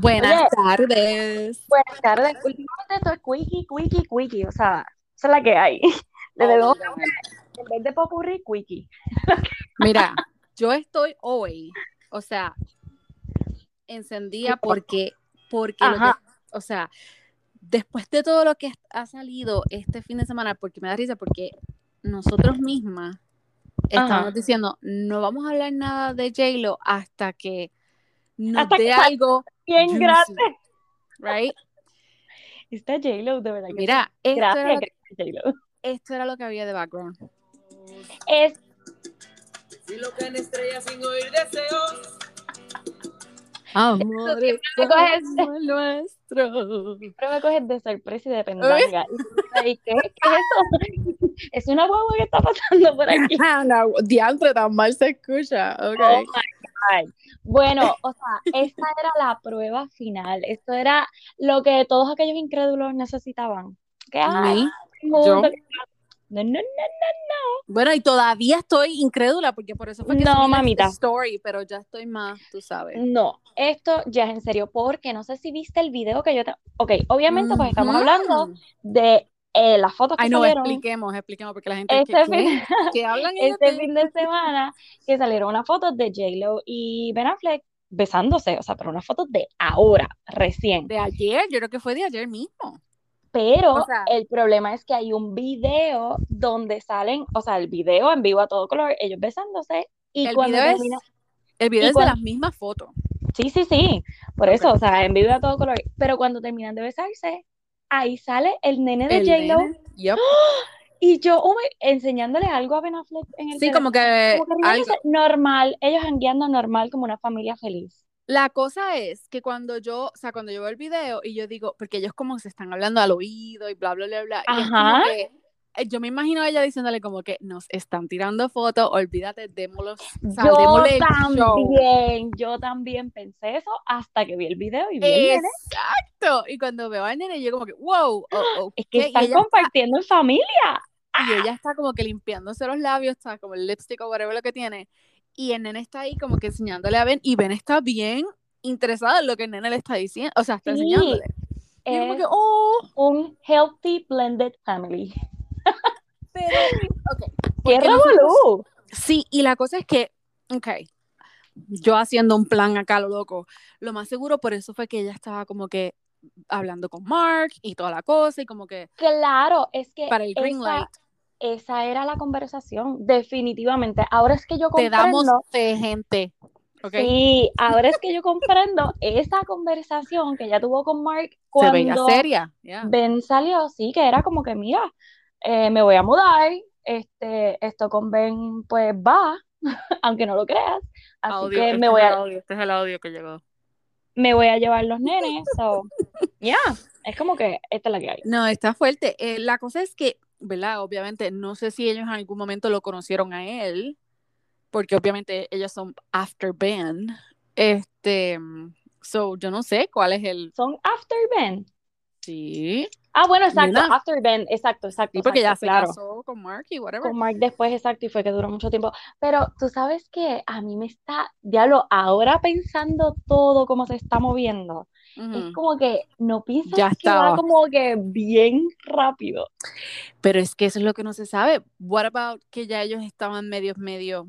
Buenas tardes. Buenas tardes. Últimamente esto es quickie, quickie, quickie. O sea, esa es la que hay. Le debemos en vez de popurrí, quickie. Mira, yo estoy hoy, o sea, encendida porque, porque, lo que- o sea, después de todo lo que ha salido este fin de semana, porque me da risa, porque nosotros mismas estamos Ajá. diciendo, no vamos a hablar nada de J-Lo hasta que nos dé algo, Bien juicy. grande. right? Está J-Lo, de verdad. que Mira, esto era, Gracias, lo, gracias, J-Lo. esto era lo que había de background. Es, Si lo que en estrellas sin oír deseos. Amores me coges- nuestro. siempre me coges de sorpresa y de pendanga. ¿Y qué, qué es eso? Es una guagua que está pasando por aquí. no, diantre, tan mal se escucha. Oh Ok. my Bueno, o sea, esta era la prueba final. Esto era lo que todos aquellos incrédulos necesitaban. Que ay, ¿Mí? juntos, ¿Yo? que- No, no, no, Bueno, y todavía estoy incrédula porque por eso fue que No, mamita. story, pero ya estoy más, tú sabes. no. Esto ya es en serio, porque no sé si viste el video que yo te... Ok, obviamente pues estamos hablando de eh, las fotos que Ay, no, salieron expliquemos, expliquemos, porque la gente este que, fin, ¿qué hablan este de- fin de semana, que salieron unas fotos de J-Lo y Ben Affleck besándose, o sea, pero unas fotos de ahora, recién. de ayer, yo creo que fue de ayer mismo. Pero O sea- el problema es que hay un video donde salen, o sea, el video en vivo a todo color, ellos besándose y El cuando video es- termina, El video es de las mismas fotos. sí, sí, sí, por eso, o sea, en vivo a todo color, pero cuando terminan de besarse, ahí sale el nene de J-Lo nene, yup. y yo oh enseñándole algo a Ben Affleck en el Sí, como que como que algo. normal, ellos jangueando normal como una familia feliz. La cosa es que cuando yo, o sea, cuando yo veo el video y yo digo, porque ellos como se están hablando al oído y bla, bla, bla, bla, y es como Ajá. que, yo me imagino a ella diciéndole como que nos están tirando fotos, olvídate, démoslo, o sea, Yo también, yo también pensé eso hasta que vi el video y vi el. Exacto. Y cuando veo al nene, yo como que, wow, oh, oh, Es que están compartiendo en familia. y ella está como que limpiándose los labios, está como el lipstick o whatever lo que tiene. Y el nene está ahí como que enseñándole a Ben, y Ben está bien interesado en lo que el nene le está diciendo, o sea, está Sí, enseñándole. Y yo como es que, oh, un healthy blended family. Pero, ok. ¡Qué revolú! Sí, y la cosa es que, ok, yo haciendo un plan acá, lo loco, lo más seguro por eso fue que ella estaba como que hablando con Mark y toda la cosa, y como que Claro, es que para el green esa, light, esa era la conversación, definitivamente. Ahora es que yo te damos comprendo, fe, gente. Ok, sí, ahora es que yo comprendo esa conversación que ella tuvo con Mark se veía cuando seria. yeah. Ben salió, sí, que era como que, mira, eh, me voy a mudar, este, esto con Ben, pues va, aunque no lo creas, así Audio, que este me es voy a, audio, este es el audio que llegó. me voy a llevar los nenes, so, ya, es como que esta es la que hay. No, está fuerte. Eh, la cosa es que, ¿verdad? Obviamente, no sé si ellos en algún momento lo conocieron a él, porque obviamente ellos son after Ben. Este, so, yo no sé cuál es el. Son After Ben. Sí, Ah, bueno, exacto, Nena. After Ben, exacto, exacto, sí, porque ya exacto, se claro. casó con Mark y whatever. Con Mark después, exacto, y fue que duró mucho tiempo. Pero tú sabes que a mí me está, diablo, ahora pensando todo cómo se está moviendo, es Ujú. como que no piensas Ya que va como que bien rápido. Pero es que eso es lo que no se sabe. What about que ya ellos estaban medios, medio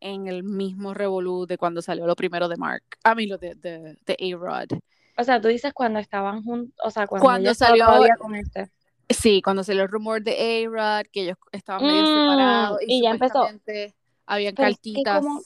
en el mismo revolú de cuando salió lo primero de Mark? A mí lo de, de, de A-Rod. O sea, tú dices cuando estaban juntos, o sea, cuando Cuando salió- con este. Sí, cuando salió el rumor de A-Rod, que ellos estaban medio Mm, separados y, y ya empezó. habían Pero es que cartitas como-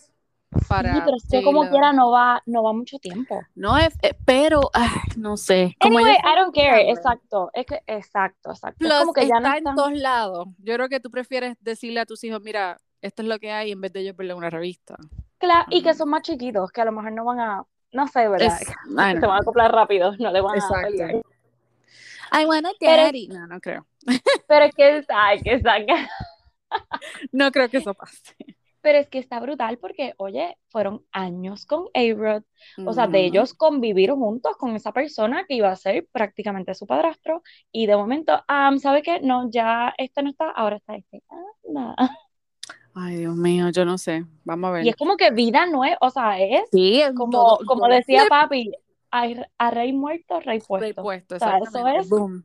para Sí, pero es que como quiera no va, no va mucho tiempo. No es, eh, pero ay, no sé. Como Anyway, I don't care, exacto, es que, exacto, exacto. Es Plus, como que ya no está en todos lados. Yo creo que tú prefieres decirle a tus hijos, mira, esto es lo que hay, en vez de ellos verlo en una revista. claro, y que son más chiquitos, que a lo mejor no van a, no sé, ¿verdad? Es- Se van a acoplar rápido, no le van a Exacto. pelear. I want a Pero-. No, no creo. Pero es que, ay, que saca. No creo que eso pase. Pero es que está brutal porque, oye, fueron años con A-Rod, o sea, de ellos convivir juntos con esa persona que iba a ser prácticamente su padrastro, y de momento, ah, ¿sabe qué? No, ya este no está, ahora está este. Anda. Ay, Dios mío, yo no sé. Vamos a ver. Y es como que vida nueva, o sea, es sí, es como, todo- como todo decía papi, a, a rey muerto, rey puesto. Rey puesto, O sea, eso es- Boom.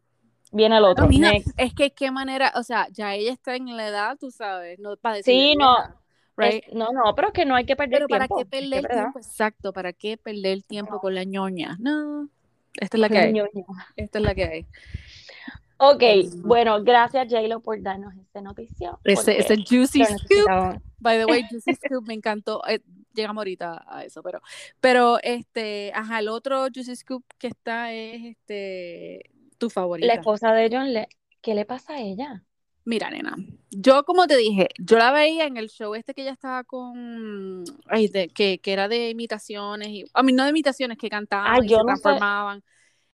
Viene el otro. No, es que qué manera, o sea, ya ella está en la edad, tú sabes, no para decir Sí, no, right? Es- no, no, pero es que no hay que perder Pero para tiempo. qué es que perder es verdad. tiempo, exacto, para qué perder tiempo con la ñoña. No, esta es la que hay, ñoña. esta es la que hay. Ok, bueno, gracias J-Lo por darnos esta noticia. Ese, ese juicy scoop, by the way, juicy scoop me encantó. Eh, llegamos ahorita a eso, pero, pero este, ajá, el otro juicy scoop que está es este tu La favorita. esposa de John, le... ¿qué le pasa a ella? Mira, nena, yo como te dije, yo la veía en el show este que ella estaba con, ay, de- que, que era de imitaciones, y, a mí no de imitaciones, que cantaban Ay, y yo se no sé.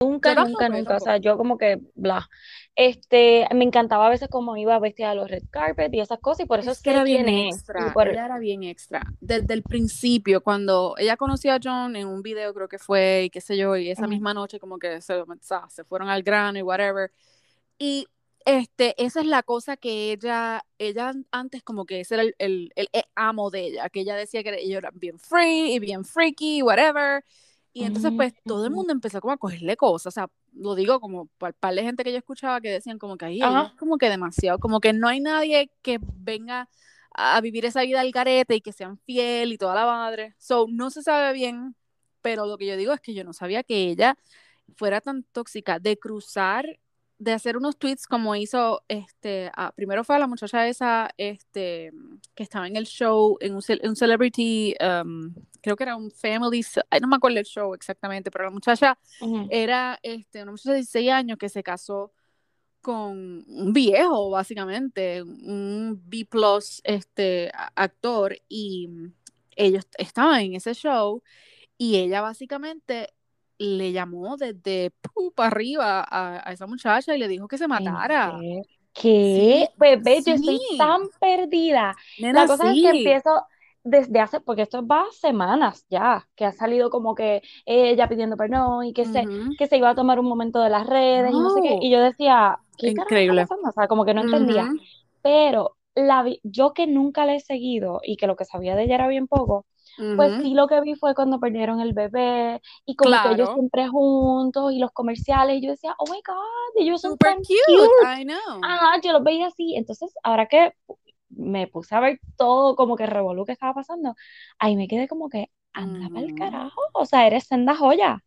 Nunca, tampoco, nunca, nunca. O sea, yo como que, bla. Este, me encantaba a veces cómo iba vestida a los red carpet y esas cosas, y por eso Es que era bien extra, por- ella era bien extra. Desde el principio, cuando ella conoció a John en un video, creo que fue, y qué sé yo, y esa misma noche como que se, o sea, se fueron al grano y whatever. Y este, esa es la cosa que ella, ella antes como que ese era el, el, el amo de ella, que ella decía que ella era bien free y bien freaky, whatever. Y entonces pues todo el mundo empezó como a cogerle cosas, o sea, lo digo como para el par de gente que yo escuchaba que decían como que ahí es como que demasiado, como que no hay nadie que venga a vivir esa vida al garete y que sean fiel y toda la madre. So, no se sabe bien, pero lo que yo digo es que yo no sabía que ella fuera tan tóxica de cruzar, de hacer unos tweets como hizo, este, ah, primero fue a la muchacha esa, este, que estaba en el show, en un, cel- un celebrity, um, creo que era un family, ay, no me acuerdo el show exactamente, pero la muchacha era este, una muchacha de 16 años que se casó con un viejo, básicamente, un B plus este, actor, y ellos estaban en ese show, y ella básicamente le llamó desde para arriba a, a esa muchacha y le dijo que se ¿En matara. serio? ¿Qué? Sí, Bebé, yo estoy sí. tan perdida. Nena, La cosa es sí. que empiezo desde hace, porque esto va semanas ya, que ha salido como que ella pidiendo perdón y que se, Ujú. que se iba a tomar un momento de las redes y no sé qué. No. Y yo decía, ¿qué Increíble. O sea, como que no entendía. Ujú. Pero la yo que nunca la he seguido y que lo que sabía de ella era bien poco, pues sí lo que vi fue cuando perdieron el bebé y como que ellos Claro. siempre juntos y los comerciales y yo decía, oh my God, ellos son Super tan cute, cute. I know. Ajá, yo los veía así. Entonces, ahora que me puse a ver todo como que revolú que estaba pasando, ahí me quedé como que, anda pa'l Ujú. carajo, o sea, eres senda joya.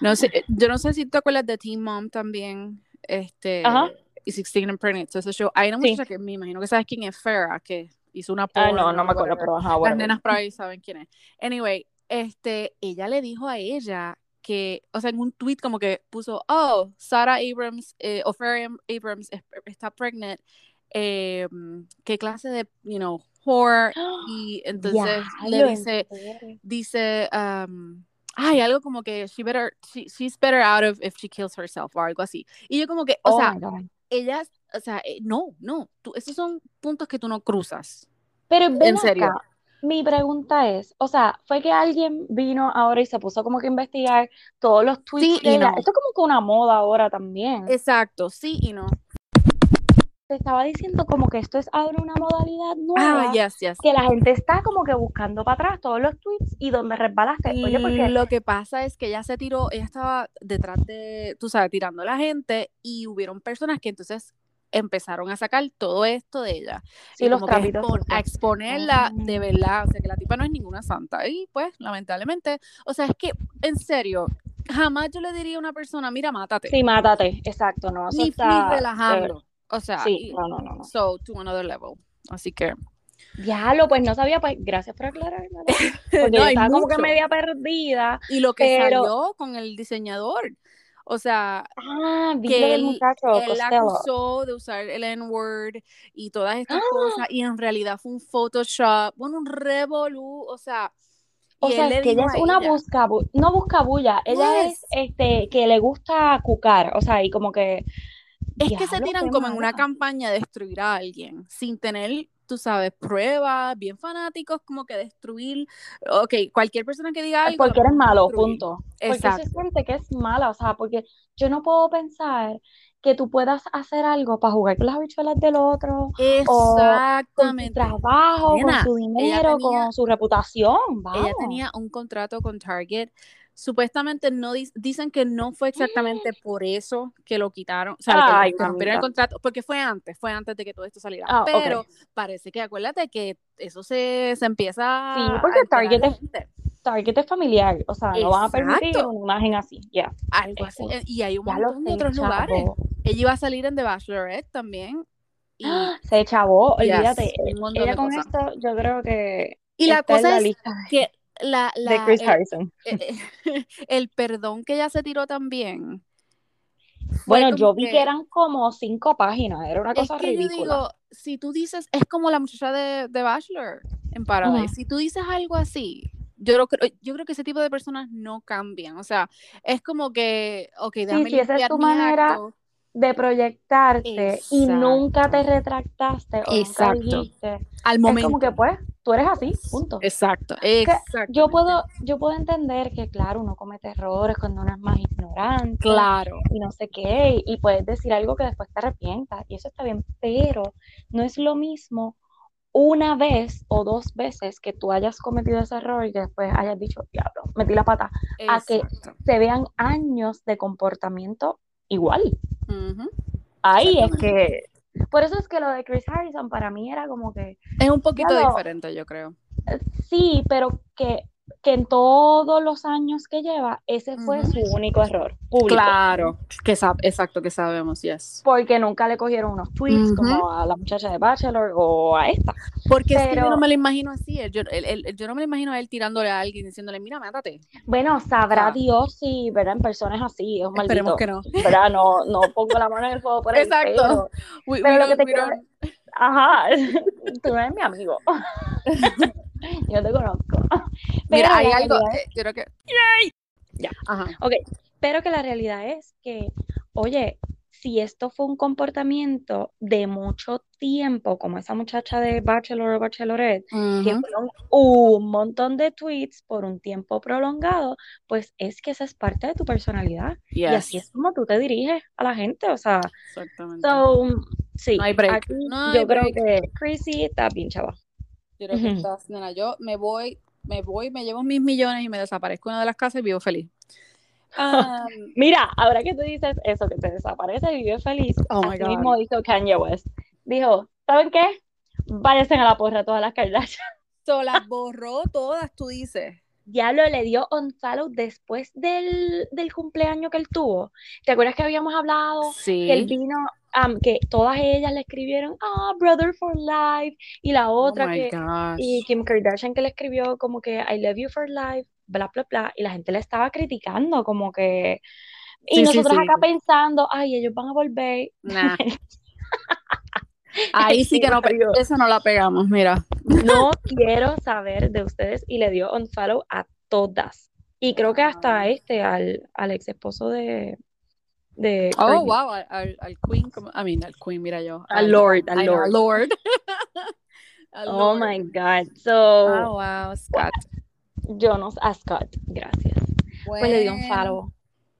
No sé, eh, yo no sé si te acuerdas de Teen Mom también, este, Ajá. y Sixteen and Pregnant, ese show. Hay una Sí. muchacha que me imagino que sabes quién es Farrah, que hizo una Ah, no, porno, no me acuerdo, pero ajá, Las whatever. nenas por ahí saben quién es. Anyway, este, ella le dijo a ella que, o sea, en un tweet como que puso, oh, Sarah Abrams, eh, o Farrah Abrams es- está pregnant, eh, qué clase de, you know, whore, y entonces le Diablo, en dice, dice, um, ay, algo como que she better, she- she's better out of if she kills herself o algo así. Y yo como que, o Oh sea, ella, o sea, eh, no, no, tú, esos son puntos que tú no cruzas. Pero ven En serio. mi pregunta es, o sea, fue que alguien vino ahora y se puso como que a investigar todos los tweets Sí y no. Esto es como que una moda ahora también. Exacto, sí y no. Te estaba diciendo como que esto es ahora una modalidad Ah, nueva, yes, yes. que la gente está como que buscando para atrás todos los tweets y donde resbalaste. Oye, porque Lo que pasa es que ella se tiró, ella estaba detrás de, tú sabes, tirando a la gente y hubieron personas que entonces empezaron a sacar todo esto de ella sí, y los trapitos expon- a exponerla de verdad, o sea que la tipa no es ninguna santa y pues lamentablemente, o sea es que en serio, jamás yo le diría a una persona, mira, mátate, Sí, mátate, exacto, no, ni, ni está... eh, relajando, o sea, sí, y- no, no, no, no. so to another level, así que Diablo, pues no sabía, pues gracias por aclararme. Porque No, yo estaba como que mucho. media perdida. y lo que Pero- salió con el diseñador, o sea, Ah, que él, muchacho, él acusó de usar el N-word y todas estas ¡Ah! cosas, y en realidad fue un Photoshop, bueno, un revolú, o sea, O sea, es que ella es una ella, busca, no busca bulla, ella Yes. es este que le gusta cucar, o sea, y como que es que se tiran como en una campaña de destruir a alguien, sin tener, tú sabes, pruebas, bien fanáticos, como que destruir, ok, cualquier persona que diga algo, porque eres malo, destruir. punto. Porque Exacto. se siente que es mala, o sea, porque yo no puedo pensar que tú puedas hacer algo para jugar con las habichuelas del otro, con su Exactamente. trabajo, Nena, con su dinero, tenía- con su reputación, vamos. Ella tenía un contrato con Target supuestamente no di- dicen que no fue exactamente por eso que lo quitaron, o sea, que- Ay, que, rompieron el contrato, porque fue antes, fue antes de que todo esto saliera. Ah. Pero parece que acuérdate que eso se, se empieza Sí, porque Target es- Target es familiar, o sea, no van a permitir Exacto. una imagen así, ya. algo así, Eso. eh, y hay un montón de otros lugares. chavo. Ella iba a salir en The Bachelorette también. Y, ¡Ah! Se chavó, Yes, olvídate. un montón Ella con cosas. esto, yo creo que y la cosa la es lista que la, de la- Chris el- Harrison. eh, el perdón que ella se tiró también. Bueno, yo vi que eran como cinco páginas, era una Es cosa que yo ridícula. digo, si tú dices, es como la muchacha de, de Bachelor en Paradise, Ujú. si tú dices algo así, yo creo, que, yo creo que ese tipo de personas no cambian. O sea, es como que, ok, déjame si esa es tu manera acto. de proyectarte y Exacto. nunca te retractaste o nunca Exacto. dijiste, Al es momento. como que pues, tú eres así, punto. Exacto, Yo exacto. puedo, yo puedo entender que claro, uno comete errores cuando uno es más ignorante Claro. y no sé qué, y puedes decir algo que después te arrepientas, y eso está bien, pero no es lo mismo una vez o dos veces que tú hayas cometido ese error y que después hayas dicho, diablo, metí la pata, a que se vean años de comportamiento igual. Ujú. Ahí es que, por eso es que lo de Chris Harrison para mí era como que, Es un poquito diferente, yo creo. eh, sí, pero que, que en todos los años que lleva, ese fue Ujú. su único error público. Claro, que exacto, que sabemos, yes. Porque nunca le cogieron unos tweets Ujú. como a la muchacha de Bachelor o a esta. Porque es que yo Pero- no me lo imagino así, yo, él- él- yo no me lo imagino a él tirándole a alguien diciéndole, mira, mátate. Bueno, sabrá Ah. Dios si, ¿verdad? En personas así, es un Esperemos maldito. que no. ¿verdad? No, no pongo la mano en el fuego por él, Exacto. pero, We- pero we lo que te quiero Ajá, tú no eres mi amigo. Yo te conozco. Mira, Pero hay la algo, es- eh, yo creo que... Ya. Ajá. pero que la realidad es que, oye, si esto fue un comportamiento de mucho tiempo, como esa muchacha de Bachelor o Bachelorette, que Ujú. fueron un montón de tweets por un tiempo prolongado, pues es que esa es parte de tu personalidad. Y así es como tú te diriges a la gente, o sea, exactamente. so, sí, No hay break. aquí No yo hay creo que Chrissy está bien chava. Yo creo que estás, nena, yo me voy, me voy, me llevo mis millones y me desaparezco una de las casas y vivo feliz. Um, Mira, ahora que tú dices eso, que te desaparece y vive feliz, Oh my así mismo hizo Kanye West. Dijo, ¿saben qué? Váyanse a la porra todas las Kardashian. so, las borró todas, tú dices. Diablo le dio unfollow después del, del cumpleaños que él tuvo. ¿Te acuerdas que habíamos hablado que él Sí. vino, que todas ellas le escribieron, ah, brother for life, y la Oh otra que, gosh. y Kim Kardashian que le escribió como que I love you for life, bla, bla, bla, y la gente le estaba criticando como que, y Sí, nosotros sí. acá pensando, ay, ellos van a volver. Nah. Ahí sí que no, esa no la pegamos, mira. no quiero saber de ustedes, y le dio unfollow a todas. Y creo que hasta este, al, al ex esposo de, de Oh, wow, al, al, Queen, I mean, al Queen, mira yo. Al Lord, al Lord. al Lord. Al Oh Lord. my God. So, Oh, wow, Scott. yo no a Scott, gracias. Pues le dio un follow.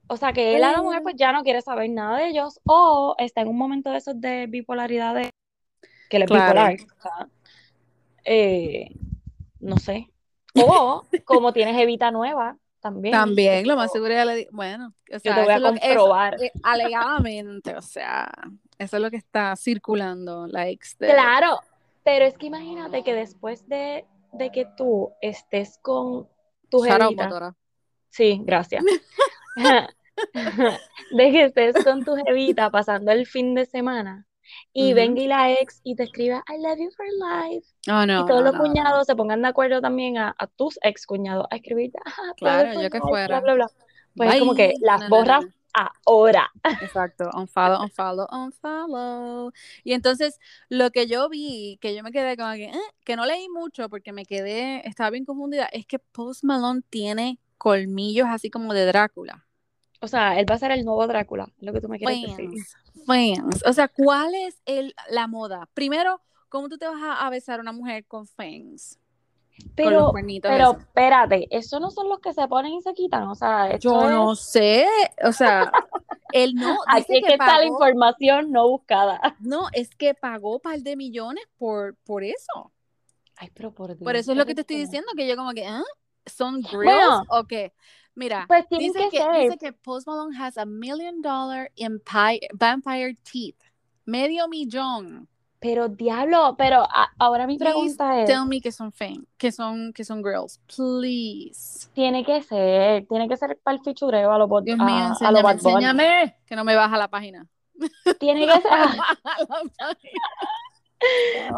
O sea que él a la mujer pues ya no quiere saber nada de ellos o está en un momento de esos de bipolaridad de que él es Claro. bipolar. o sea, eh, no sé. O como tienes Evita nueva también. También, lo Yo- más seguro ya le di- bueno, o Yo sea, te voy a lo eso, comprobar. eh, alegadamente, o sea, eso es lo que está circulando, la ex de... Claro, pero es que imagínate que después de, de que tú estés con tu jevita. Sí, gracias. De que estés con tu jevita pasando el fin de semana y Ujú. venga y la ex y te escriba I love you for life. Oh, no, y todos no, los no, cuñados se pongan de acuerdo también a, a tus ex cuñados a escribir "Ah, Claro, brother for yo que life", fuera. bla, bla, bla. Pues es como que Bye. las borras ahora. Exacto, unfollow, unfollow, unfollow. Y entonces, lo que yo vi, que yo me quedé como que, eh, que no leí mucho porque me quedé, estaba bien confundida, es que Post Malone tiene colmillos así como de Drácula. O sea, él va a ser el nuevo Drácula, lo que tú me quieres decir. Fans, fans. O sea, ¿cuál es el, la moda? Primero, ¿cómo tú te vas a, a besar a una mujer con fans? Pero, pero esos. espérate, esos no son los que se ponen y se quitan, o sea, esto Yo es- no sé, o sea, él no, Aquí dice es que está la información no buscada. no, es que pagó un par de millones por, por eso. Ay, pero por Dios. Por eso es lo que te estoy diciendo, que yo como que, ¿ah? ¿Son grills Bueno. o qué? Mira, Pues dice que que, ser. dice que Post Malone has a million dollar empire, vampire teeth. Medio millón. Pero diablo, pero a- ahora mi Please pregunta es, tell me que son fame, que son, que son girls. Please. tiene que ser, tiene que ser para el fichureo a los bot- Dios mío, a, a los enséñame, Bunny. enséñame. Que no me baja la página. Tiene que ser.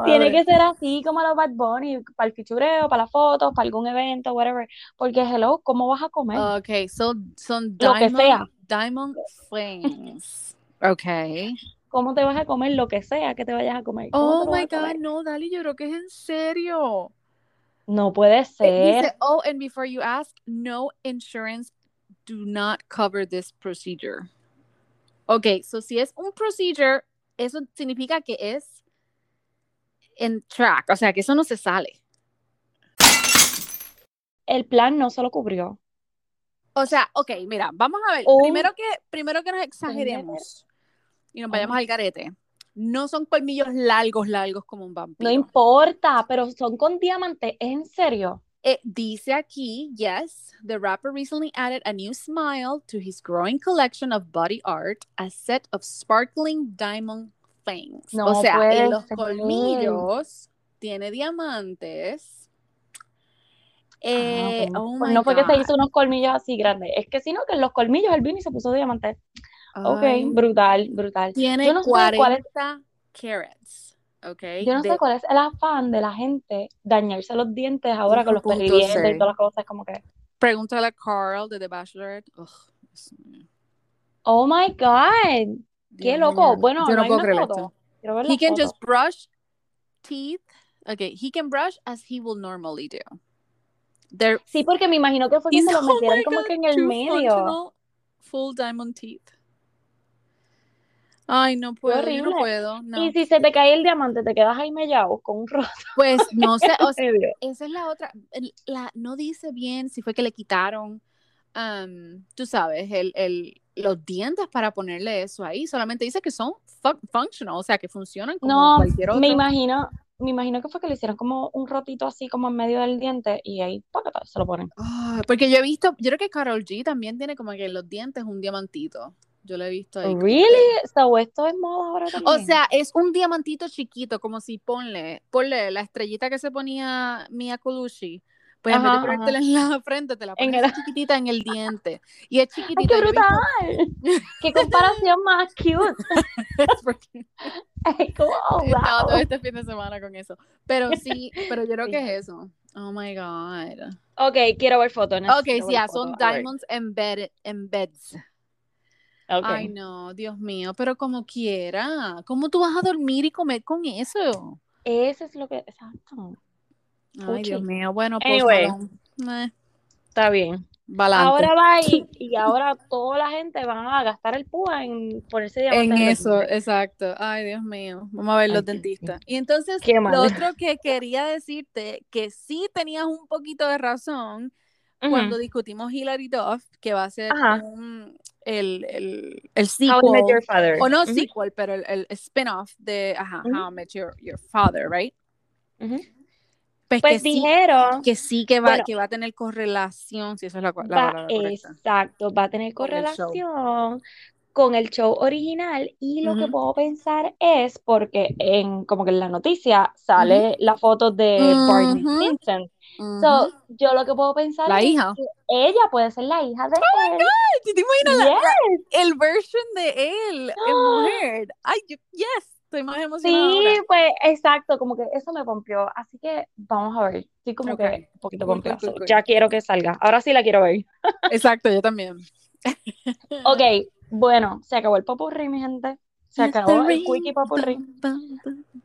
Tiene que ser así como los Bad Bunny, para el fichureo, para las fotos, para algún evento, whatever. Porque hello, ¿cómo vas a comer? Ok, son, son Lo que diamond, sea. diamond flames. Ok. ¿Cómo te vas a comer lo que sea que te vayas a comer? ¿Cómo te Oh my? God, no, Dali, yo creo que es en serio. No puede Eh, ser. Dice, oh, and before you ask, no insurance do not cover this procedure. Ok, so si es un procedure, eso significa que es en track, o sea, que eso no se sale. El plan no se lo cubrió. O sea, ok, mira, vamos a ver. Primero que, primero que nos exageremos y nos vayamos al garete. No son colmillos largos, largos como un vampiro. No importa, pero son con diamantes, ¿es en serio? Eh, dice aquí, yes, the rapper recently added a new smile to his growing collection of body art, a set of sparkling diamond fangs. No o sea, en los ser. colmillos tiene diamantes. Eh, Ah, ok. oh Pues no fue que se hizo unos colmillos así grandes. Es que sino que en los colmillos él vino y se puso diamantes. Ok, brutal, brutal. tiene Yo no sé 40 cuál es, carats. Ok. yo no sé cuál es el afán de la gente dañarse los dientes ahora con los 1.6. perdientes y todas las cosas, como que, Pregúntale a Carl de The mío. oh my God, qué Dios loco. mío. Bueno, Yo no no puedo creer foto. esto. He can foto. just brush teeth. Okay, he can brush as he will normally do. There, Sí, porque me imagino que fue que se los oh metieron como god, que en el medio. full diamond teeth. Ay, no puedo, yo no horrible. puedo, no. Y si se te cae el diamante, te quedas ahí mellado con un roto Pues no sé, o sea, esa es la otra. La, no dice bien si fue que le quitaron, tú sabes, el, el, los dientes para ponerle eso ahí. Solamente dice que son fu- functional, o sea, que funcionan como No, cualquier otro. me imagino, me imagino que fue que le hicieron como un rotito así como en medio del diente y ahí se lo ponen. Ah, porque yo he visto, yo creo que Carol G también tiene como que los dientes un diamantito. Yo lo he visto ahí. Really? que- So, esto es moda ahora O también. sea, es un diamantito chiquito, como si ponle, ponle la estrellita que se ponía Mia Colucci. Pues en vez de Ajá, ponértela en la frente, te la En pones el- así chiquitita en el diente. Y es ¡Ay, chiquitito. qué brutal! ¡Qué comparación más cute! porque Es como, oh, he estado todo wow. este fin de semana con eso. Pero sí, pero yo creo que es eso. Oh my God. Ok, quiero ver fotos. Ok, sí, ya, son diamonds embedded, embeds. Ok. Ay, no, Dios mío, pero como quiera. ¿Cómo tú vas a dormir y comer con eso? Ese es lo que. Exacto. Ay, Dios mío, bueno, pues Anyway. Eh, Está bien. balante. Ahora va y, y ahora toda la gente va a gastar el púa en ponerse diamantes En en eso, exacto. Ay, Dios mío. Vamos a ver Ay, los dentistas. Y entonces, lo otro que quería decirte, que sí tenías un poquito de razón Ujú. cuando discutimos Hilary Duff, que va a ser un- el, el, el How I Met Your sequel, Father. o no Ujú, sequel, pero el, el spin-off de ajá, Ujú. How I Met Your, Your Father, right? Pues, Pues que sí, dijeron, que sí que va, bueno, que va a tener correlación, si esa es la, la va, palabra correcta, exacto, va a tener correlación con el show original y lo que puedo pensar es porque en como que en la noticia sale la foto de Barney Ujú. Stinson. Ujú. So, yo lo que puedo pensar La es hija. que ella puede ser la hija de él. ¿Tú ¿Te imaginas la- Yes. el version de él en mujer? Ay, yo, yes, estoy más emocionada Sí, ahora. pues exacto, como que eso me pompió. Así que vamos a ver. Estoy como que un poquito cool. Ya quiero que salga. Ahora sí la quiero ver. Exacto, yo también. Ok, bueno, se acabó el popurrí, mi gente. Se acabó el quickie popurrí.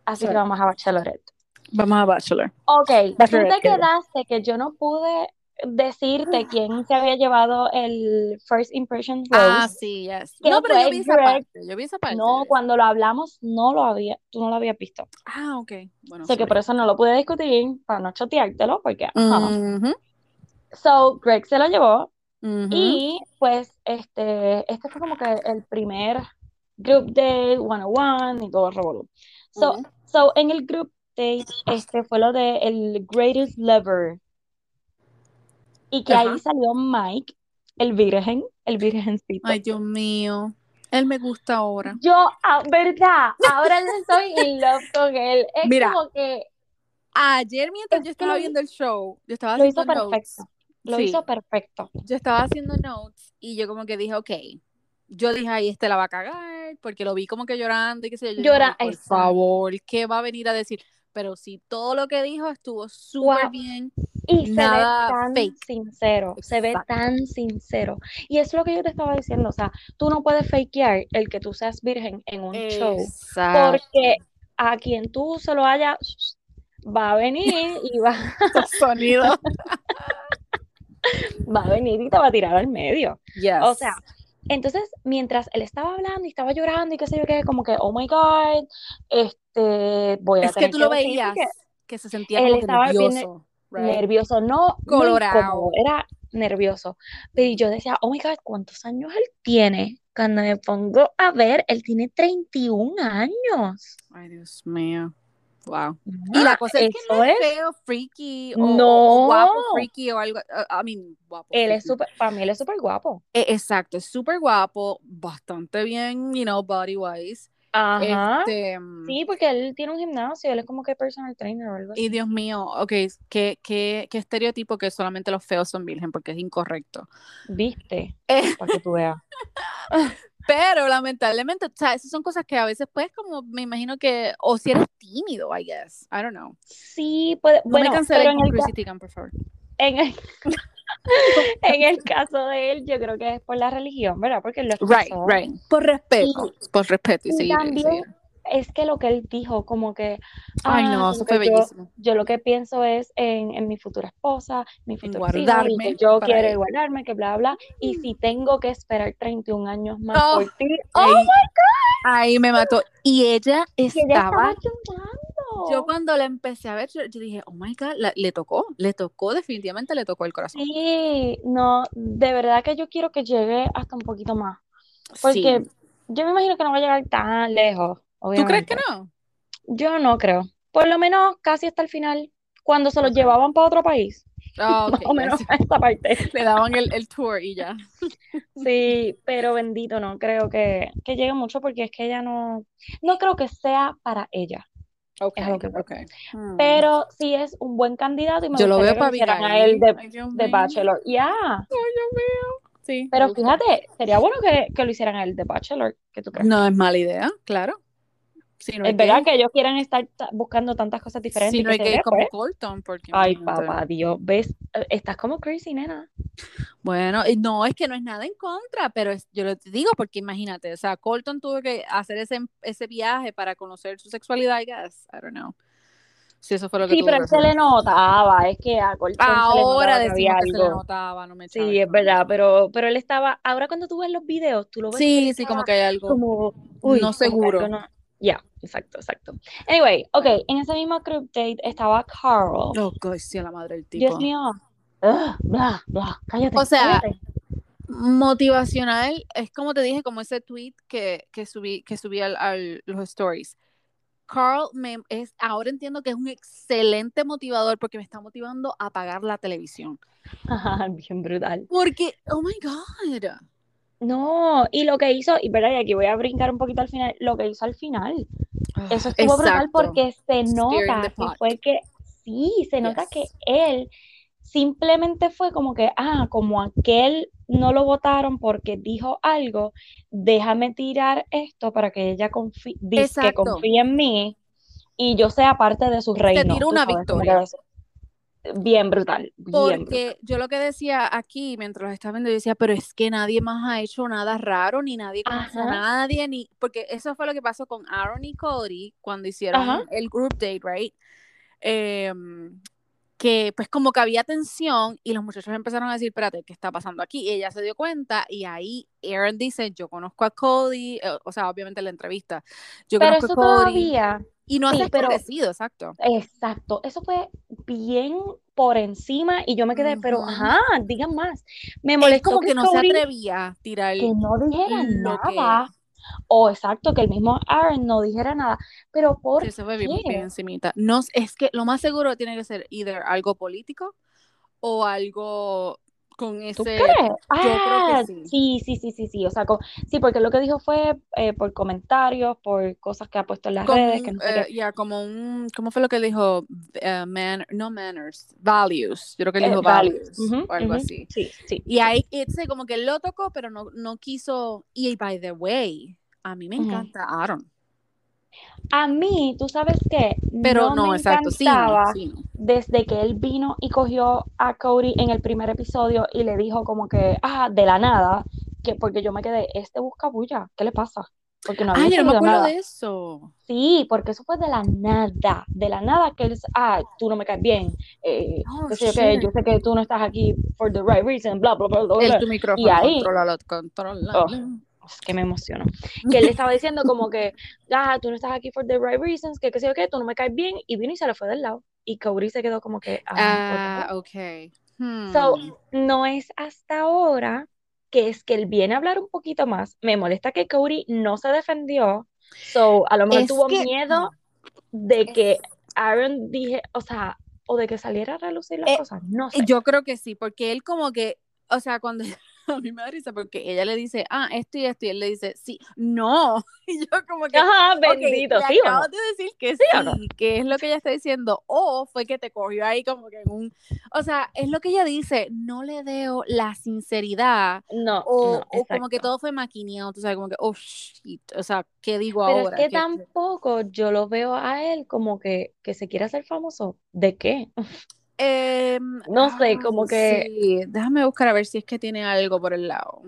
Así que vamos a Bachelorette. Vamos a Bachelor. Ok, tú te quedaste que yo no pude decirte quién se había llevado el First Impression Ah, Rose. sí, yes. ¿Qué No, pero yo vi esa parte. Yo vi esa parte. No, cuando lo hablamos no lo había, tú no lo habías visto. Ah, ok. Bueno, Sé que por eso no lo pude discutir, para no choteártelo, porque. Ujú, So, Greg se lo llevó y pues este, este fue como que el primer group date, one on one y todo el revolú. So, so, en el group date, este fue lo de el greatest lover. Y que Ajá. ahí salió Mike el virgen, el virgencito. Ay, Dios mío. Él me gusta ahora. Yo, ah, verdad, ahora yo estoy in love con él. Es Mira, como que Ayer mientras Es yo estaba viendo el show, yo estaba lo haciendo hizo notes. perfecto. Lo Sí. hizo perfecto. Yo estaba haciendo notes y yo como que dije, ok. Yo dije, ay, este la va a cagar, porque lo vi como que llorando y qué sé yo. Dije, Llora- "Ay, por favor, ¿qué va a venir a decir? Pero sí, todo lo que dijo estuvo súper Wow. bien. Y se ve tan fake. sincero, se ve tan sincero. Y es lo que yo te estaba diciendo, o sea, tú no puedes fakear el que tú seas virgen en un show, Exacto. porque a quien tú se lo hayas, va a venir y va, Sonido. va a venir y te va a tirar al medio. Yes. O sea, entonces, mientras él estaba hablando y estaba llorando y qué sé yo qué, como que, oh my God, este, voy a es que tener tú lo veías que que se sentía él como que estaba bien nervioso. right? nervioso, no Colorado. era nervioso. Pero yo decía, oh my God, ¿cuántos años él tiene? Cuando me pongo a ver, él tiene 31 años. Ay, Dios mío. Wow. Y Ah, la cosa es que no es feo, freaky o, no, guapo, freaky o algo. uh, I mean, guapo, él es súper, para mí él es súper guapo. Eh, Exacto, es súper guapo, bastante bien, you know, body wise. Ajá, Este, sí, porque él tiene un gimnasio, él es como que personal trainer o algo y. Dios mío, ok, qué, qué, qué estereotipo que solamente los feos son virgen, porque es incorrecto. ¿Viste? Eh, Para que tú veas. pero lamentablemente, o sea, esas son cosas que a veces, pues, como me imagino que, o si eres tímido, I guess, I don't know. Sí, puede, No bueno, me cancelen pero en el, por favor. en el, en el caso de él, yo creo que es por la religión, ¿verdad? Porque lo Right, right. Por respeto, por respeto y Y seguir, y también seguir. Es que lo que él dijo, como que, Ay, ah, no, eso fue bellísimo. yo lo que pienso es en, en mi futura esposa, mi En futuros hijos, guardarme yo quiero él. guardarme, que bla, bla, y si tengo que esperar 31 años más Oh, por ti, ahí, ¡oh! ahí me mató. Y ella Y ella estaba estaba, yo cuando la empecé a ver, yo, yo dije, oh my God, la- le tocó, le tocó, definitivamente le tocó el corazón. Sí, no, de verdad que yo quiero que llegue hasta un poquito más, Sí. porque yo me imagino que no va a llegar tan lejos, ¿Tú crees que no? Yo no creo, por lo menos casi hasta el final, cuando se los llevaban para otro país, Ah, más ok, o menos a esta parte. Le daban el, el tour y ya. Sí, pero bendito, no creo que, que llegue mucho porque es que ella no, no creo que sea para ella, Ok, es que voy. ok. Hmm. Pero sí es un buen candidato y me Yo lo veo que para lo hicieran a él de, Ay, de. Bachelor. Ya, Ay, Dios mío. Sí, pero fíjate, sería bueno que, que lo hicieran a él de Bachelor, ¿qué tú crees? No es mala idea, claro. Si no Es verdad que ellos quieren estar ta- buscando tantas cosas diferentes si no que hay gay ve, como pues. Colton, porque Ay, papá Dios, ves, Eh, estás como crazy, nena. Bueno, no es que no es nada en contra, pero es- yo lo te digo porque imagínate, o sea, Colton tuvo que hacer ese, ese viaje para conocer su sexualidad, I guess. I don't know. Si eso fue lo que Sí, pero que él se le notaba, es que a Colton se le Ahora notaba que que se le algo. notaba, no me Sí, chaves es verdad, pero, pero él estaba, ahora cuando tú ves los videos, tú lo ves que Sí, sí, como que hay algo como, uy, no que algo seguro. no. Ya, exacto, exacto. Anyway, ok, en ese mismo group date estaba Carl. Oh, God, sí, la madre del Dios tipo. mío. Ugh, bla, bla, cállate, O sea, cállate. motivacional, es como te dije, como ese tweet que, que subí, que subí al, al- los stories. Carl me es, ahora entiendo que es un excelente motivador porque me está motivando a apagar la televisión. Bien brutal. Porque, oh my God. No, y lo que hizo, y verdad, y aquí voy a brincar un poquito al final, lo que hizo al final, Ah, eso estuvo brutal porque se nota que fue que, sí, se nota que él simplemente fue como que, ah, como aquel no lo votaron porque dijo algo, déjame tirar esto para que ella confíe, que confíe en mí y yo sea parte de su reino. tiró tú una sabes, victoria. Bien brutal, bien brutal. Porque yo lo que decía aquí, mientras los estaba viendo, yo decía, pero es que nadie más ha hecho nada raro, ni nadie conoce a nadie, ni porque eso fue lo que pasó con Aaron y Cody cuando hicieron ajá, el group date, right? Em, que pues como que había tensión y los muchachos empezaron a decir, espérate, ¿qué está pasando aquí? Y ella se dio cuenta y ahí Aaron dice, yo conozco a Cody, eh, o sea, obviamente en la entrevista, yo pero conozco a eso Cody todavía, y no ha sí, pero exacto. Exacto, eso fue bien por encima y yo me quedé, pero ajá, digan más. Me molestó como que que no se atrevía a tirar que no dijera que nada, o exacto, que el mismo Aaron no dijera nada, pero Sí, ¿por eso fue bien, bien qué? encimita. No, es que lo más seguro tiene que ser either algo político o algo con ¿Tú ese. crees? creo Ah, que sí. sí, sí, sí, sí, sí. O sea, con- sí, porque lo que dijo fue eh, por comentarios, por cosas que ha puesto en las redes, que no sé qué. ya, como un, ¿cómo fue lo que dijo? Eh, man, no manners, values. Yo creo que él Eh, dijo values. values Ujú, o algo ujú. así. Sí, sí, Y ahí, ese como que lo tocó, pero no, no quiso. Y by the way, a mí me encanta Aaron. A mí, tú sabes qué, Pero no no, me exacto, sí, no, encantaba sí, no. desde que él vino y cogió a Cody en el primer episodio y le dijo como que, ah, de la nada, que porque yo me quedé, este busca bulla, ¿qué le pasa? Porque no había Ay, yo no me acuerdo nada. de eso. Sí, porque eso fue de la nada, de la nada que él, ah, tú no me caes bien, eh, Oh, sé yo qué, shit. yo sé que tú no estás aquí for the right reason, bla, bla, bla, bla, El tu Y micrófono, ahí, contrólalo, contrólalo. oh, es que me emociono, que él le estaba diciendo como que, ah, tú no estás aquí for the right reasons, que qué sé yo qué, tú no me caes bien, y vino y se le fue del lado. Y Cody se quedó como que, ah, Ah, ok. ok. So, Hmm. no es hasta ahora que es que él viene a hablar un poquito más. Me molesta que Cody no se defendió. So, a lo mejor Es tuvo que miedo de que Aaron dije, o sea, o de que saliera a relucir las eh, cosas. No sé. yo creo que sí, porque él como que, o sea, cuando a mí me da risa porque ella le dice, ah, esto y esto, y él le dice, sí, no. Y yo como que, Ajá, bendito, le ¿sí o no? de decir que ¿Sí o no? sí, que es lo que ella está diciendo, o fue que te cogió ahí como que en un, o sea, es lo que ella dice, no le veo la sinceridad, No, o, no, o como que todo fue maquineado, tú sabes, como que, oh, shit, o sea, ¿qué digo Pero es ahora? que ¿Qué- qué- tampoco yo lo veo a él como que, que se quiere hacer famoso. ¿De qué? Em, No sé, ay, como que, sí, déjame buscar a ver si es que tiene algo por el lado.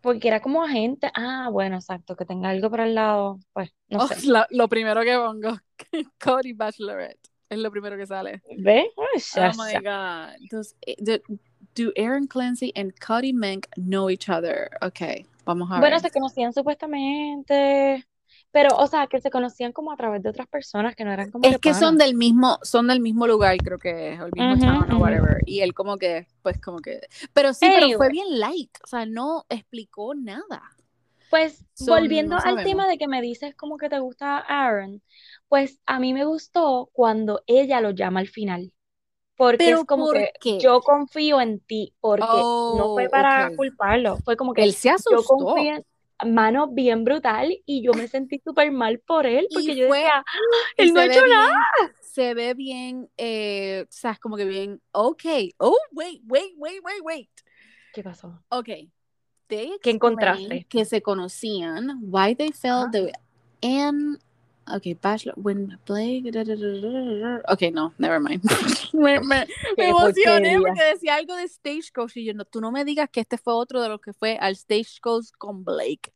porque era como agente. Ah, bueno, exacto, que tenga algo por el lado, pues, no Oh, sé. lo primero que pongo, Cody Bachelorette, es lo primero que sale. Ay, Oh ya, my ya. God. Does, eh, do, do Aaron Clancy and Cody Mink know each other? Ok, vamos a Bueno, ver. se conocían supuestamente, pero, o sea, que se conocían como a través de otras personas que no eran como Es que que son del mismo, son del mismo lugar, creo que es, o el mismo town o whatever. Y él como que, pues como que. Pero sí, pero fue bien light. O sea, no explicó nada. pues So, volviendo no al tema de que me dices como que te gusta Aaron, pues a mí me gustó cuando ella lo llama al final, porque es como ¿por que qué? yo confío en ti, porque no fue Oh, para culparlo, fue como que Él se yo asustó. confío en mano bien brutal y yo me sentí súper mal por él, Y porque yo fue, decía, "Ah, él no ha se hecho ve nada. bien, se ve bien, eh, o sea, es como que bien, ok, oh, wait, wait, wait, wait, wait. ¿Qué pasó? Ok, they ¿Qué explain encontraste? que se conocían, why they felt the, and, ok, Bachelor, when Blake, da, da, da, ok, no, never mind. me, me, me Qué emocioné porquería. porque decía algo de Stagecoach y yo, no, tú no me digas que este fue otro de los que fue al Stagecoach con Blake.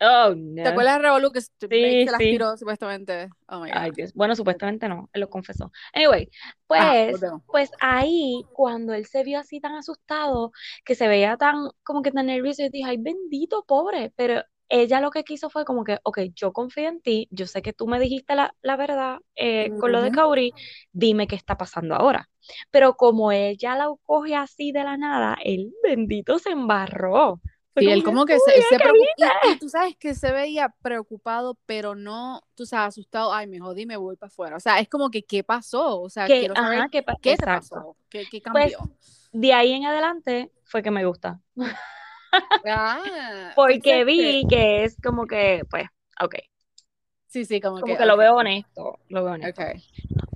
Oh, ¿Te no. acuerdas de Revolu que este Blake Sí, se las sí. tiró supuestamente? Oh my Ay, god. Dios. Bueno, supuestamente no, él lo confesó. Anyway, Ajá, pues, pues ahí, cuando él se vio así tan asustado, que se veía tan, como que tan nervioso, yo dije, ay, bendito, pobre. Pero ella lo que quiso fue como que, ok, yo confío en ti, yo sé que tú me dijiste la, la verdad eh, con lo de. Cody, dime qué está pasando ahora. Pero como ella la coge así de la nada, él bendito se embarró. Sí, él como que "Uy, se, se ¿qué y, viste?". y tú sabes que se veía preocupado, pero no, tú sabes, asustado, ay, me jodí, me voy para afuera. O sea, es como que, ¿qué pasó? O sea, Que, quiero saber ajá, qué te exacto. pasó, qué, qué Pues cambió. de ahí en adelante fue que me gusta. Ah, Porque vi que es como que, pues, ok. sí, sí, como Como que, que lo veo honesto. Lo veo honesto. ok.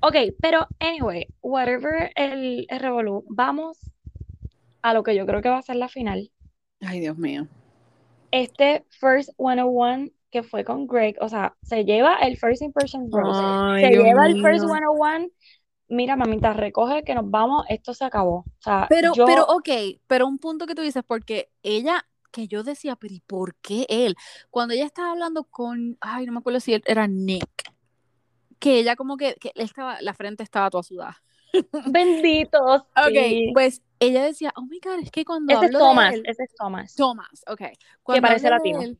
Ok, pero anyway, whatever el, el revolú, vamos a lo que yo creo que va a ser la final. Ay, Dios mío. Este First 101 que fue con Greg, o sea, se lleva el First Impression Rose. Ay, Se Dios lleva el First mío. 101. Mira, mamita, recoge que nos vamos, esto se acabó. O sea, Pero, yo, pero, ok, pero un punto que tú dices, porque ella, que yo decía, pero ¿y por qué él? Cuando ella estaba hablando con, ay, no me acuerdo si él- era Nick, que ella como que, que él estaba, la frente estaba toda sudada. bendito, Ok, pues ella decía, oh my God, es que cuando Ese es hablo Thomas, de él, ese es Thomas, Thomas, ok, que cuando parece hablo de latino. él,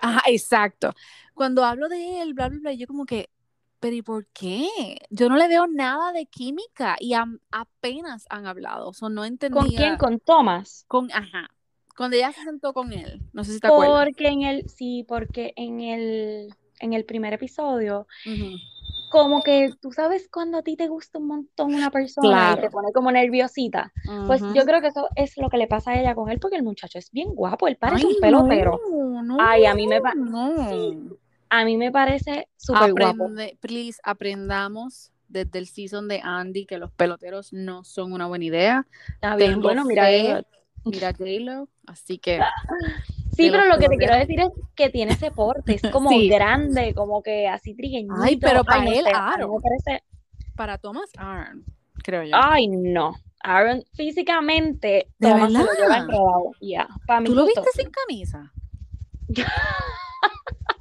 ajá, exacto, cuando hablo de él, bla, bla, bla, yo como que, pero ¿y por qué? Yo no le veo nada de química y apenas han hablado, o sea, no ¿Con quién? entendía, Con Thomas. con, ajá, cuando ella se sentó con él, no sé si te acuerdas. Porque en el, sí, porque en el, en el primer episodio, como que tú sabes cuando a ti te gusta un montón una persona y te pone como nerviosita. Pues yo creo que eso es lo que le pasa a ella con él, porque el muchacho es bien guapo, él parece Ay, un pelotero. no, no, Ay, a mí me pa- no. A mí me parece súper guapo. Please, aprendamos desde el season de Andy que los peloteros no son una buena idea. Está bien, Tengo bueno, mira fe. Mira J-Lo, así que Sí, pero lo que te quiero decir es que tiene ese porte, es como Sí. grande, como que así trigueñito. Ay, pero para él, sé, Aaron. me parece, para Thomas Arn, creo yo. ay, no. Aaron físicamente, ¿De Thomas se lo lleva enredado. ¿Tú lo viste sin camisa?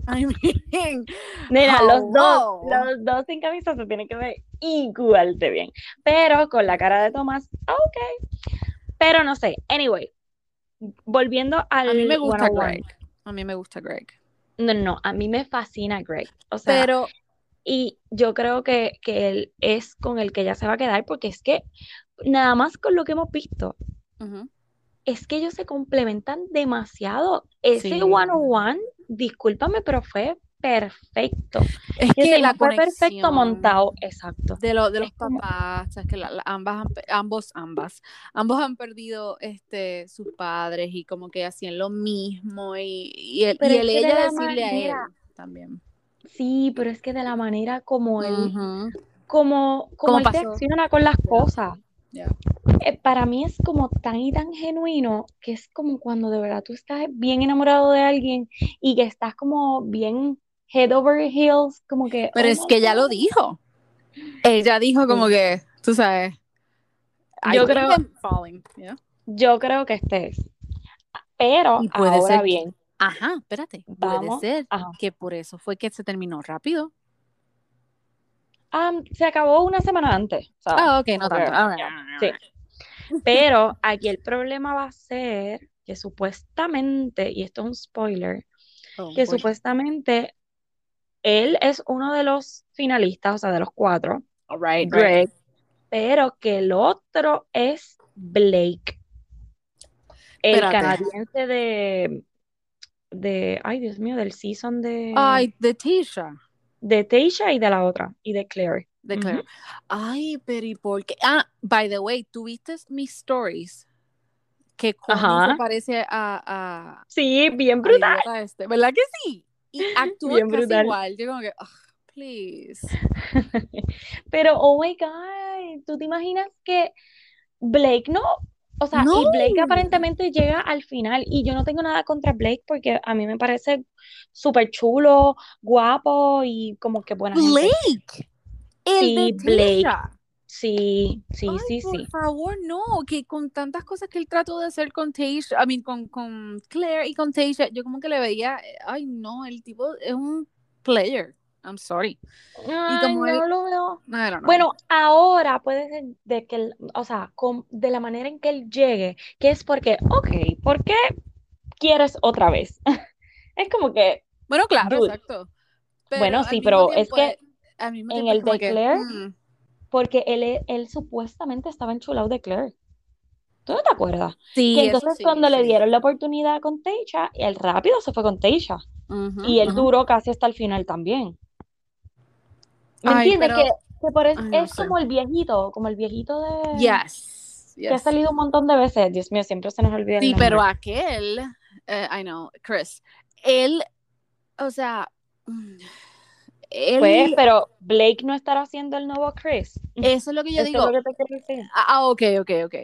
I mean, Nena, los dos, los dos sin camisa se tienen que ver igual de bien. Pero con la cara de Tomás, ok. Pero no sé. Anyway, volviendo al a mí me gusta 101. Greg. A mí me gusta Greg. No, no, a mí me fascina Greg. O sea, Pero y yo creo que, que él es con el que ella se va a quedar porque es que nada más con lo que hemos visto, ujú, es que ellos se complementan demasiado. Ese Sí. 101, discúlpame, pero fue perfecto. es que la fue perfecto montado, exacto. de, lo, de los Es como- papás, sabes que la- la- ambas, ambos, ambas, ambos han perdido este, sus padres y como que hacían lo mismo y, y, y es el de ella la decirle a él también. Sí, pero es que de la manera como él, como, como Como él te pasó. acciona con las cosas. Ya. eh, para mí es como tan y tan genuino que es como cuando de verdad tú estás bien enamorado de alguien y que estás como bien head over heels, como que, Pero oh es que God. lo dijo. Ella dijo como que, tú sabes. Yo creo- falling, yeah. Yo creo que este es. Pero Y puede ahora ser bien, Ajá, espérate. Vamos, Puede ser ajá. que por eso fue que se terminó rápido. Am, se acabó una semana antes. Ah, ok, no tanto. Ah, sí. Pero aquí el problema va a ser que supuestamente, y esto es un spoiler, Oh, que boy. supuestamente él es uno de los finalistas, o sea, de los cuatro, All right, right. Greg, pero que el otro es Blake, el Espérate. canadiense de, de, ay Dios mío, del season de, Ay, de Tisha. De Tasha y de la otra, y de Claire. De. Claire. Ay, pero ¿y por qué? Ah, by the way, ¿tuviste mis stories? Que se parece a, a, Sí, bien al brutal. este, ¿verdad que sí? Y actúa Bien casi brutal. igual. Yo como que, "Ugh, please. Pero, oh my God, ¿tú te imaginas que Blake no? O sea, No. y Blake aparentemente llega al final y yo no tengo nada contra Blake porque a mí me parece súper chulo, guapo y como que buena gente. Blake. El Sí, de Blake. Sí, sí, Ay, sí, por sí. favor, no, que con tantas cosas que él trató de hacer con Tasha, I mean, con, con Claire y con Tasha, yo como que le veía, eh, ay no, el tipo es un player, I'm sorry. Ay, como no él- lo veo. Don't know. Bueno, ahora puede ser de que, él- o sea, con- de la manera en que él llegue, que es porque, ok, ¿por qué quieres otra vez? Es como que Bueno, claro, dude. exacto. Bueno, al sí, pero es que al mismo en el de Claire, mm, Porque él, e- él supuestamente estaba enchulado de Claire. ¿Tú no te acuerdas? sí, Que entonces sí, cuando le sí. dieron la oportunidad con Teisha, él rápido se fue con Teisha. Ujú, Y él ujú. duró casi hasta el final también. ¿Me Ay, entiendes? pero- Que, que por es, Ay, no es como el viejito, como el viejito de... Yes, Que ha salido un montón de veces. Dios mío, siempre se nos olvida Sí, pero aquel, eh, I know, Chris, él, o sea, mm, él, Pues, pero Blake no estará haciendo el nuevo Chris. eso es lo que yo Eso digo. es lo que te decir. Ah, ah, ok, ok, ok.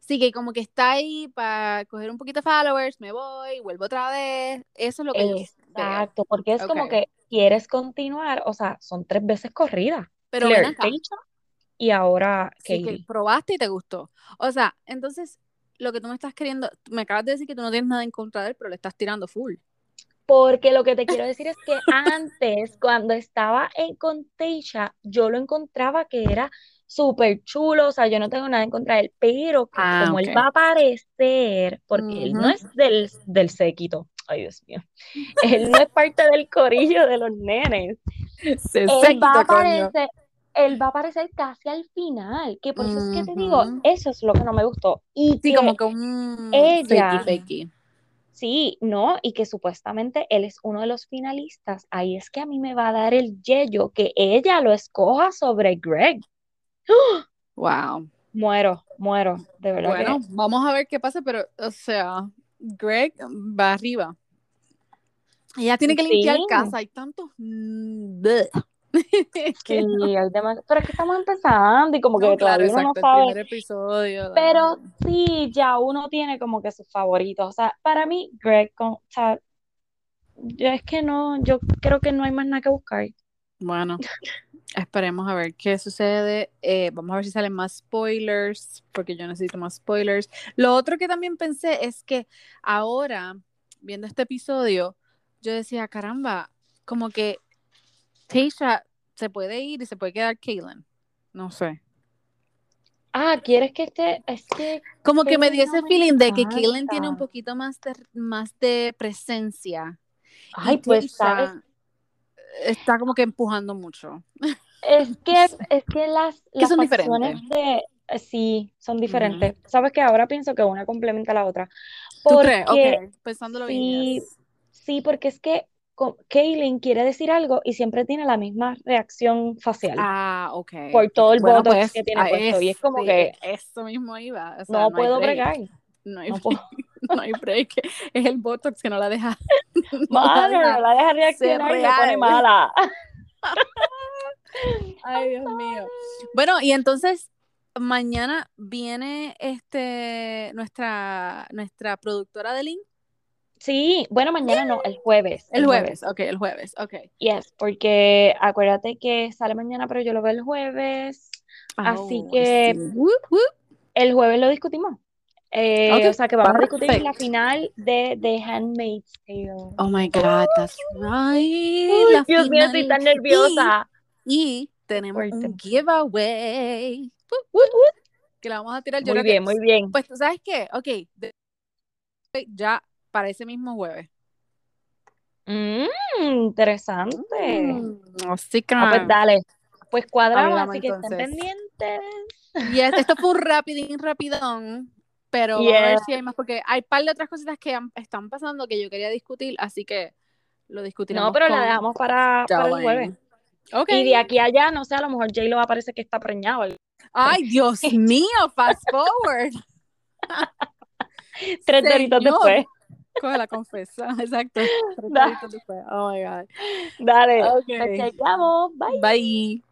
Sí, que como que está ahí para coger un poquito de followers, me voy, vuelvo otra vez. Eso es lo que yo veo. Exacto, porque es como Ok. que quieres continuar, o sea, son tres veces corridas. Pero Claire, ven acá. Y ahora Sí, que probaste y te gustó. O sea, entonces, lo que tú me estás queriendo, me acabas de decir que tú no tienes nada en contra de él, pero le estás tirando full. Porque lo que te quiero decir es que antes, cuando estaba en con Teisha, yo lo encontraba que era súper chulo, o sea, yo no tengo nada en contra de él, pero Ah, como ok. él va a aparecer, porque él no es del, del séquito, ay Dios mío, él no es parte del corillo de los nenes, Se él va a aparecer, él va a aparecer casi al final, que por eso es que te digo, eso es lo que no me gustó, y Sí, que como que un ella- fakey fakey. Sí, no, y que supuestamente él es uno de los finalistas. Ahí es que a mí me va a dar el yello que ella lo escoja sobre Greg. Wow. Muero, muero, de verdad. Bueno, vamos a ver qué pasa, pero, o sea, Greg va arriba. Ella tiene que limpiar Sí. casa, hay tantos. Sí, hay pero es que estamos empezando y como que No, claro, uno exacto, el episodio. la- Pero sí, ya uno tiene como que sus favoritos. O sea, para mí, Greg, con, o sea, yo es que no, yo creo que no hay más nada que buscar. Bueno, esperemos a ver qué sucede. Eh, vamos a ver si salen más spoilers, porque yo necesito más spoilers. Lo otro que también pensé es que ahora, viendo este episodio, yo decía, caramba, como que Tasha se puede ir y se puede quedar Kaylin. No sé. Ah, ¿quieres que esté? Es que Como que me dio no ese feeling de que Kaylin tiene un poquito más de, más de presencia. y Ay, pues, ¿sabes? Está como que empujando mucho. Es que, es que las, las son diferentes. de, eh, sí, son diferentes. ¿Sabes que Ahora pienso que una complementa a la otra. ¿Tú crees? Porque, Ok, pensándolo sí, bien. sí, porque es que Kaylin quiere decir algo y siempre tiene la misma reacción facial Ah, ok. por todo el Bueno, botox pues, que tiene puesto. Y es como sí, que eso mismo iba. O sea, no no puedo bregar. No hay, No puedo. No hay break. Es el Botox que no la deja. no la deja la reaccionar y me pone mala. Ay, Dios mío. Bueno, y entonces mañana viene este nuestra nuestra productora de Link. Sí, bueno, mañana no, el jueves. El jueves, ok, el jueves, ok. Yes, porque acuérdate que sale mañana, pero yo lo veo el jueves. Así Oh, I que el jueves lo discutimos. Eh, Ok, o sea que vamos a discutir la perfect. final de The Handmaid's Tale. Oh my God, that's right. Uy, la Dios mío, estoy tan nerviosa. Y tenemos Fuerte. un giveaway. Whoop, Wut, wut. que la vamos a tirar. Yo Muy creo que- bien, muy bien. Pues tú sabes qué, ok, de- ya para ese mismo jueves. Mm, interesante. Mm, así que Ah, pues dale. Pues cuadramos, así que estén entonces. pendientes. y es- esto fue un rapidín, rapidón, pero vamos a ver si hay más, porque hay un par de otras cositas que han- están pasando que yo quería discutir, así que lo discutiremos No, pero la dejamos para, para el jueves. Y de aquí a allá, no sé, a lo mejor J-Lo parece que está preñado. Ay, Dios mío, fast forward. Tres doritos después. Coge la confesa, exacto. Tres doritos después. Oh my God. Dale. Ok. Pues chequeamos. Bye. Bye.